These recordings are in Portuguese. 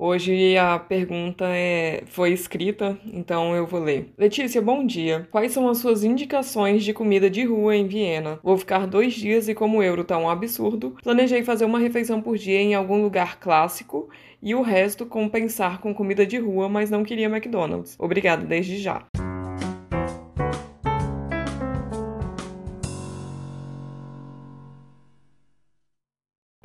Hoje a pergunta é foi escrita, então eu vou ler. Letícia, bom dia. Quais são as suas indicações de comida de rua em Viena? Vou ficar dois dias e como o euro tá um absurdo, planejei fazer uma refeição por dia em algum lugar clássico e o resto compensar com comida de rua, mas não queria McDonald's. Obrigada desde já.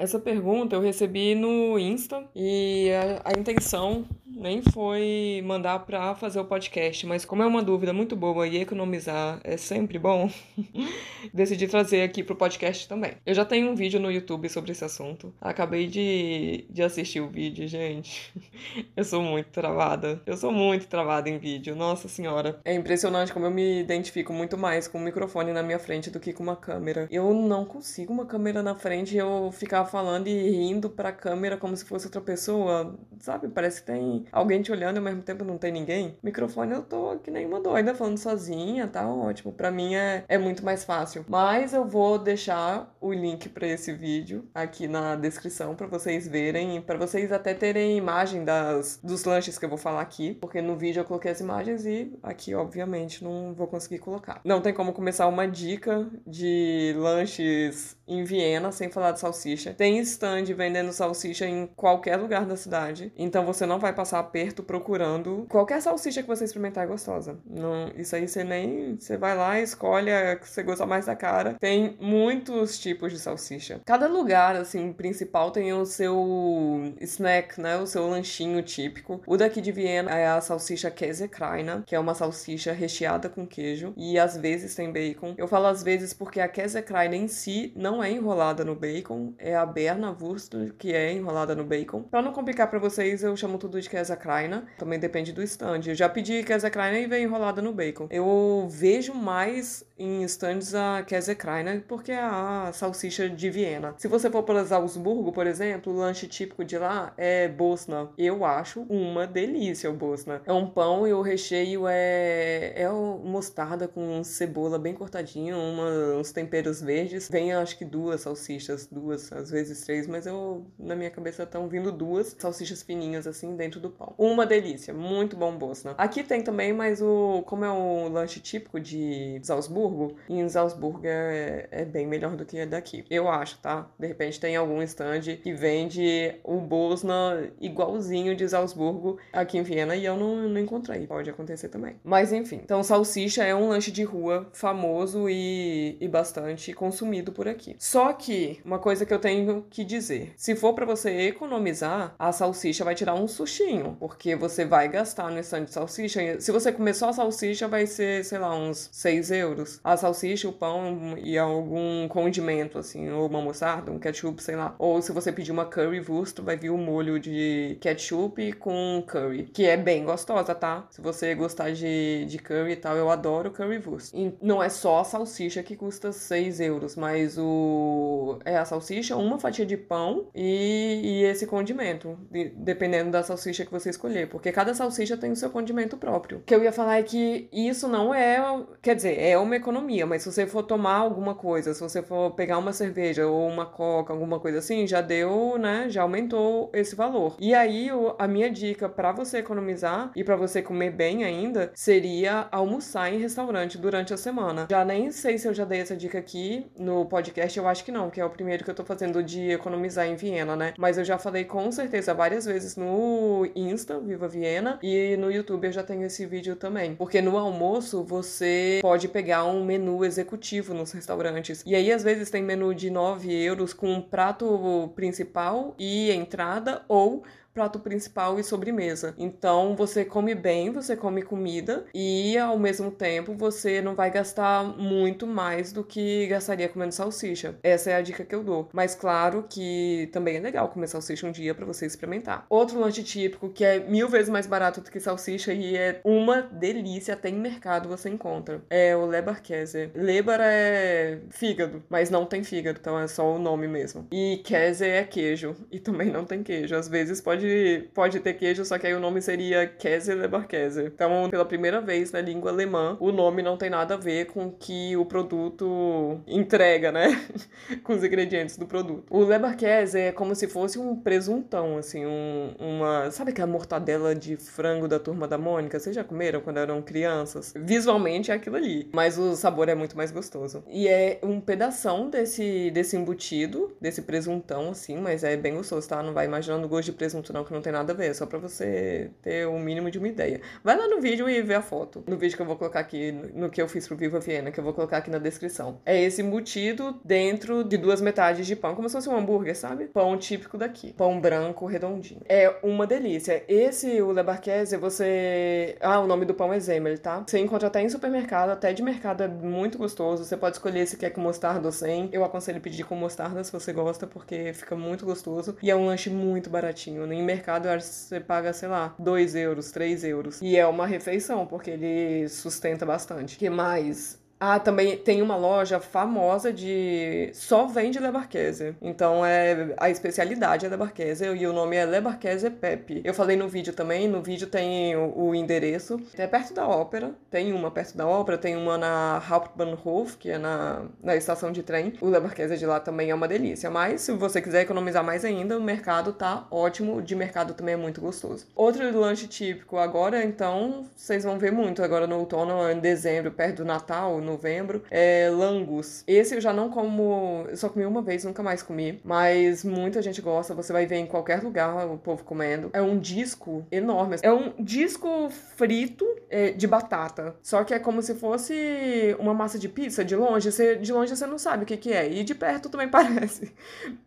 Essa pergunta eu recebi no Insta e a, a intenção nem foi mandar para fazer o podcast, mas como é uma dúvida muito boa e economizar é sempre bom, decidi trazer aqui pro podcast também. Eu já tenho um vídeo no YouTube sobre esse assunto. Acabei de, de assistir o vídeo, gente. Eu sou muito travada. Eu sou muito travada em vídeo, nossa senhora. É impressionante como eu me identifico muito mais com o microfone na minha frente do que com uma câmera. Eu não consigo uma câmera na frente e eu ficar falando e rindo pra câmera como se fosse outra pessoa, sabe? Parece que tem alguém te olhando e ao mesmo tempo não tem ninguém. Microfone eu tô que nem uma doida falando sozinha, tá ótimo. Para mim é, é muito mais fácil. Mas eu vou deixar o link para esse vídeo aqui na descrição para vocês verem, para vocês até terem imagem das dos lanches que eu vou falar aqui, porque no vídeo eu coloquei as imagens e aqui obviamente não vou conseguir colocar. Não tem como começar uma dica de lanches em Viena sem falar de salsicha. Tem stand vendendo salsicha em qualquer lugar da cidade, então você não vai passar aperto procurando. Qualquer salsicha que você experimentar é gostosa. Não, isso aí você nem. Você vai lá, escolhe a que você gosta mais da cara. Tem muitos tipos de salsicha. Cada lugar, assim, principal tem o seu snack, né? O seu lanchinho típico. O daqui de Viena é a salsicha Käsekreiner, que é uma salsicha recheada com queijo. E às vezes tem bacon. Eu falo às vezes porque a Käsekreiner em si não é enrolada no bacon. É a Berna Wurst que é enrolada no bacon. Pra não complicar para vocês, eu chamo tudo de Käsekreiner. Também depende do stand. Eu já pedi Käsekreiner e veio enrolada no bacon. Eu vejo mais em stands a Käsekreiner porque é a salsicha de Viena. Se você for para Salzburgo, por exemplo, o lanche típico de lá é Bosna. Eu acho uma delícia o Bosna. É um pão e o recheio é, é mostarda com cebola bem cortadinha, uma, uns temperos verdes. Vem acho que duas salsichas, duas, às vezes três, mas eu na minha cabeça estão vindo duas salsichas fininhas assim dentro do pão. Uma delícia, muito bom Bosna. Aqui tem também, mas o como é um lanche típico de Salzburgo, em Salzburgo é, é bem melhor do que daqui. Eu acho, tá? De repente tem algum stand que vende o Bosna igualzinho de Salzburgo aqui em Viena e eu não, não encontrei. Pode acontecer também. Mas enfim, então salsicha é um lanche de rua famoso e, e bastante consumido por aqui. Só que uma coisa que eu tenho que dizer: se for para você economizar, a salsicha vai tirar um sushinho porque você vai gastar no stand de salsicha. Se você comer só a salsicha, vai ser, sei lá, uns 6 euros. A salsicha, o pão e algum condimento, assim, ou uma mostarda, um ketchup, sei lá. Ou se você pedir uma currywurst, vai vir o um molho de ketchup com curry, que é bem gostosa, tá? Se você gostar de, de curry e tal, eu adoro currywurst. E não é só a salsicha que custa 6 euros, mas o... é a salsicha, uma fatia de pão e, e esse condimento, dependendo da salsicha que você escolher, porque cada salsicha tem o seu condimento próprio. O que eu ia falar é que isso não é, quer dizer, é uma economia, mas se você for tomar alguma coisa, se você for pegar uma cerveja ou uma coca, alguma coisa assim, já deu, né, já aumentou esse valor. E aí a minha dica para você economizar e para você comer bem ainda seria almoçar em restaurante durante a semana. Já nem sei se eu já dei essa dica aqui no podcast, eu acho que não, que é o primeiro que eu tô fazendo de economizar em Viena, né? Mas eu já falei com certeza várias vezes no Insta, Viva Viena, e no YouTube eu já tenho esse vídeo também. Porque no almoço você pode pegar um menu executivo nos restaurantes. E aí, às vezes, tem menu de 9 euros com um prato principal e entrada, ou prato principal e sobremesa. Então você come bem, você come comida e ao mesmo tempo você não vai gastar muito mais do que gastaria comendo salsicha. Essa é a dica que eu dou. Mas claro que também é legal comer salsicha um dia para você experimentar. Outro lanche típico que é mil vezes mais barato do que salsicha e é uma delícia, até em mercado você encontra. É o Leberkäse. Leber é fígado, mas não tem fígado, então é só o nome mesmo. E Käse é queijo e também não tem queijo. Às vezes pode pode, pode ter queijo, só que aí o nome seria Käse Leberkäse. Então, pela primeira vez na língua alemã, o nome não tem nada a ver com que o produto entrega, né? com os ingredientes do produto. O Leberkäse é como se fosse um presuntão, assim, um, uma... Sabe aquela mortadela de frango da Turma da Mônica? Vocês já comeram quando eram crianças? Visualmente é aquilo ali, mas o sabor é muito mais gostoso. E é um pedação desse, desse embutido, desse presuntão, assim, mas é bem gostoso, tá? Não vai imaginando o gosto de presunto não, que não tem nada a ver, é só pra você ter o um mínimo de uma ideia. Vai lá no vídeo e vê a foto. No vídeo que eu vou colocar aqui, no que eu fiz pro Viva Viena, que eu vou colocar aqui na descrição. É esse embutido dentro de duas metades de pão, como se fosse um hambúrguer, sabe? Pão típico daqui. Pão branco, redondinho. É uma delícia. Esse, o Lebarquese, você... Ah, o nome do pão é Zemel, tá? Você encontra até em supermercado, até de mercado é muito gostoso. Você pode escolher se quer com mostarda ou sem. Eu aconselho pedir com mostarda se você gosta, porque fica muito gostoso. E é um lanche muito baratinho. Em mercado, eu acho que você paga, sei lá, 2 euros, 3 euros. E é uma refeição, porque ele sustenta bastante. que mais? Ah, também tem uma loja famosa de. só vende Lebarquese. Então é a especialidade é Lebarquese e o nome é Lebarquese Pepe. Eu falei no vídeo também, no vídeo tem o, o endereço. É perto da ópera, tem uma perto da ópera, tem uma na Hauptbahnhof, que é na, na estação de trem. O Lebarquese de lá também é uma delícia. Mas se você quiser economizar mais ainda, o mercado tá ótimo. De mercado também é muito gostoso. Outro lanche típico agora, então, vocês vão ver muito agora no outono, em dezembro, perto do Natal, no novembro, é Langus. Esse eu já não como, eu só comi uma vez, nunca mais comi, mas muita gente gosta, você vai ver em qualquer lugar o povo comendo. É um disco enorme, é um disco frito é, de batata, só que é como se fosse uma massa de pizza de longe, você, de longe você não sabe o que que é, e de perto também parece,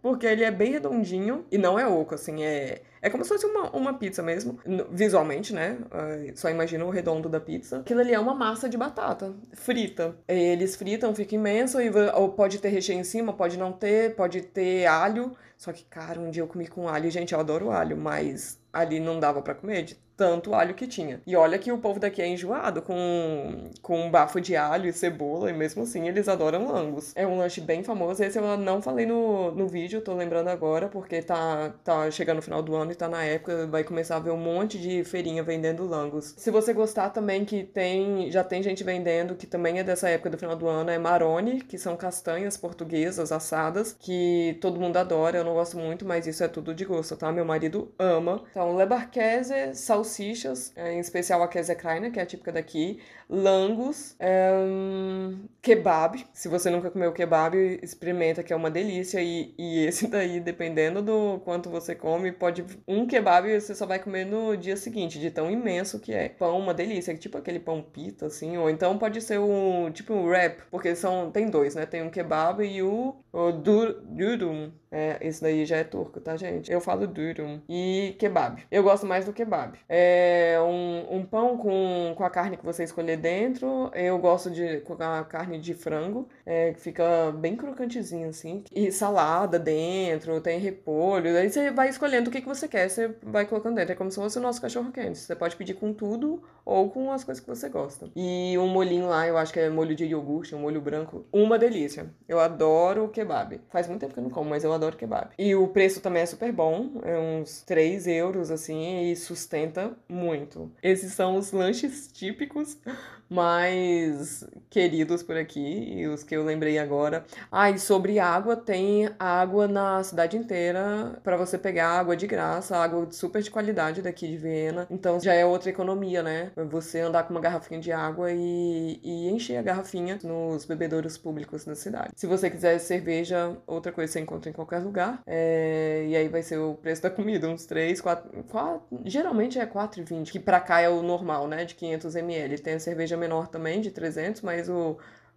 porque ele é bem redondinho e não é oco, assim, é é como se fosse uma, uma pizza mesmo, visualmente, né? Só imagina o redondo da pizza. Aquilo ali é uma massa de batata frita. Eles fritam, fica imenso, e, pode ter recheio em cima, pode não ter, pode ter alho. Só que, cara, um dia eu comi com alho, gente, eu adoro alho, mas ali não dava para comer de tanto alho que tinha. E olha que o povo daqui é enjoado com, com um bafo de alho e cebola, e mesmo assim eles adoram langos. É um lanche bem famoso, esse eu não falei no, no vídeo, tô lembrando agora, porque tá, tá chegando no final do ano e tá na época, vai começar a ver um monte de feirinha vendendo langos. Se você gostar também que tem, já tem gente vendendo, que também é dessa época do final do ano, é marone, que são castanhas portuguesas assadas, que todo mundo adora, eu não gosto muito, mas isso é tudo de gosto, tá? Meu marido ama. Então, lebarquese, salsicha, salsichas, é, em especial a Käsekreiner, que é a típica daqui, langos, é, kebab. Se você nunca comeu kebab, experimenta, que é uma delícia. E, e esse daí, dependendo do quanto você come, pode. Um kebab você só vai comer no dia seguinte, de tão imenso que é. Pão, uma delícia, tipo aquele pão pita, assim. Ou então pode ser um tipo um wrap, porque são. Tem dois, né? Tem um kebab e o, o durum. É, esse daí já é turco, tá, gente? Eu falo durum. E kebab. Eu gosto mais do kebab. É um, um pão com, com a carne que você escolher dentro. Eu gosto de com a carne de frango, é, fica bem crocantezinho assim. E salada dentro, tem repolho. Aí você vai escolhendo o que, que você quer, você vai colocando dentro. É como se fosse o nosso cachorro quente. Você pode pedir com tudo ou com as coisas que você gosta. E um molhinho lá, eu acho que é molho de iogurte, um molho branco. Uma delícia. Eu adoro kebab. Faz muito tempo que eu não como, mas eu adoro kebab. E o preço também é super bom. É uns 3 euros, assim, e sustenta muito. Esses são os lanches típicos mais queridos por aqui e os que eu lembrei agora. Ah, e sobre água, tem água na cidade inteira para você pegar água de graça, água super de qualidade daqui de Viena. Então já é outra economia, né? Você andar com uma garrafinha de água e, e encher a garrafinha nos bebedouros públicos da cidade. Se você quiser cerveja, outra coisa você encontra em qualquer lugar. É... E aí vai ser o preço da comida, uns 3, 4, 4 geralmente é 4,20, que pra cá é o normal, né? De 500 ml. Tem a cerveja menor também, de 300, mas o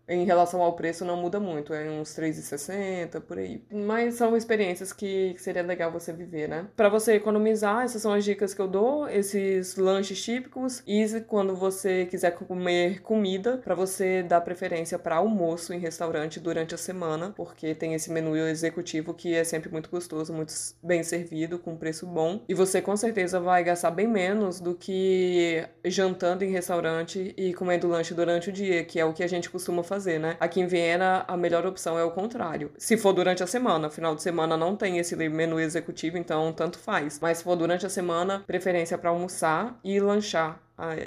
em relação ao preço não muda muito, é uns 3,60 por aí. Mas são experiências que, seria legal você viver, né? Para você economizar, essas são as dicas que eu dou, esses lanches típicos. E quando você quiser comer comida, para você dar preferência para almoço em restaurante durante a semana, porque tem esse menu executivo que é sempre muito gostoso, muito bem servido, com preço bom. E você com certeza vai gastar bem menos do que jantando em restaurante e comendo lanche durante o dia, que é o que a gente costuma fazer fazer, né? Aqui em Viena, a melhor opção é o contrário. Se for durante a semana, final de semana não tem esse menu executivo, então tanto faz. Mas se for durante a semana, preferência para almoçar e lanchar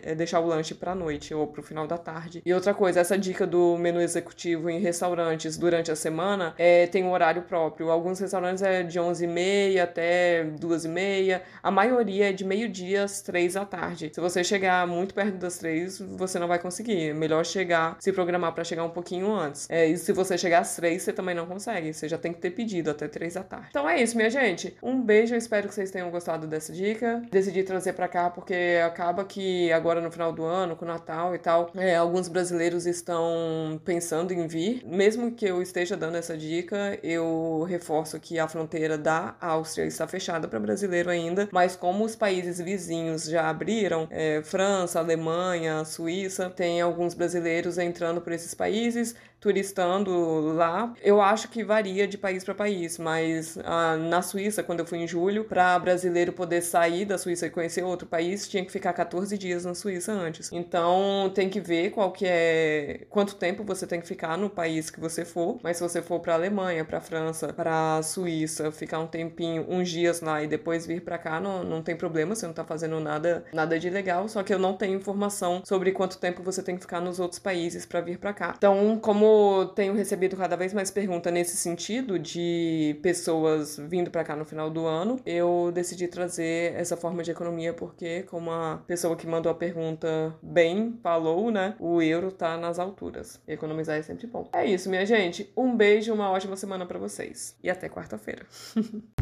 é deixar o lanche para noite ou para o final da tarde. E outra coisa, essa dica do menu executivo em restaurantes durante a semana é, tem um horário próprio. Alguns restaurantes é de 11h30 até 2h30. A maioria é de meio-dia às 3 da tarde. Se você chegar muito perto das 3, você não vai conseguir. É melhor chegar, se programar para chegar um pouquinho antes. É, e se você chegar às 3, você também não consegue. Você já tem que ter pedido até 3 da tarde. Então é isso, minha gente. Um beijo, eu espero que vocês tenham gostado dessa dica. Decidi trazer para cá porque acaba que agora no final do ano, com o Natal e tal, é, alguns brasileiros estão pensando em vir. Mesmo que eu esteja dando essa dica, eu reforço que a fronteira da Áustria está fechada para brasileiro ainda, mas como os países vizinhos já abriram, é, França, Alemanha, Suíça, tem alguns brasileiros entrando por esses países turistando lá. Eu acho que varia de país para país, mas ah, na Suíça, quando eu fui em julho, para brasileiro poder sair da Suíça e conhecer outro país, tinha que ficar 14 dias na Suíça antes. Então tem que ver qual que é quanto tempo você tem que ficar no país que você for. Mas se você for para Alemanha, para França, para Suíça, ficar um tempinho, uns dias lá e depois vir para cá, não, não tem problema, você não tá fazendo nada nada de legal, só que eu não tenho informação sobre quanto tempo você tem que ficar nos outros países para vir para cá. Então, como tenho recebido cada vez mais perguntas nesse sentido de pessoas vindo para cá no final do ano, eu decidi trazer essa forma de economia porque, como a pessoa que mandou a pergunta bem falou, né, o euro tá nas alturas. economizar é sempre bom. É isso, minha gente. Um beijo, uma ótima semana para vocês e até quarta-feira.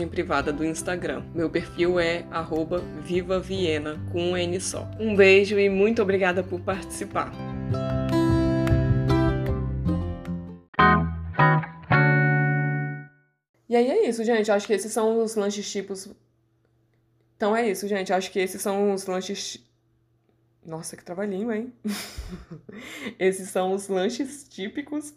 mensagem privada do Instagram. Meu perfil é @vivaviena com um N só. Um beijo e muito obrigada por participar. E aí é isso, gente. Acho que esses são os lanches tipos. Então é isso, gente. Acho que esses são os lanches. Nossa, que trabalhinho, hein? esses são os lanches típicos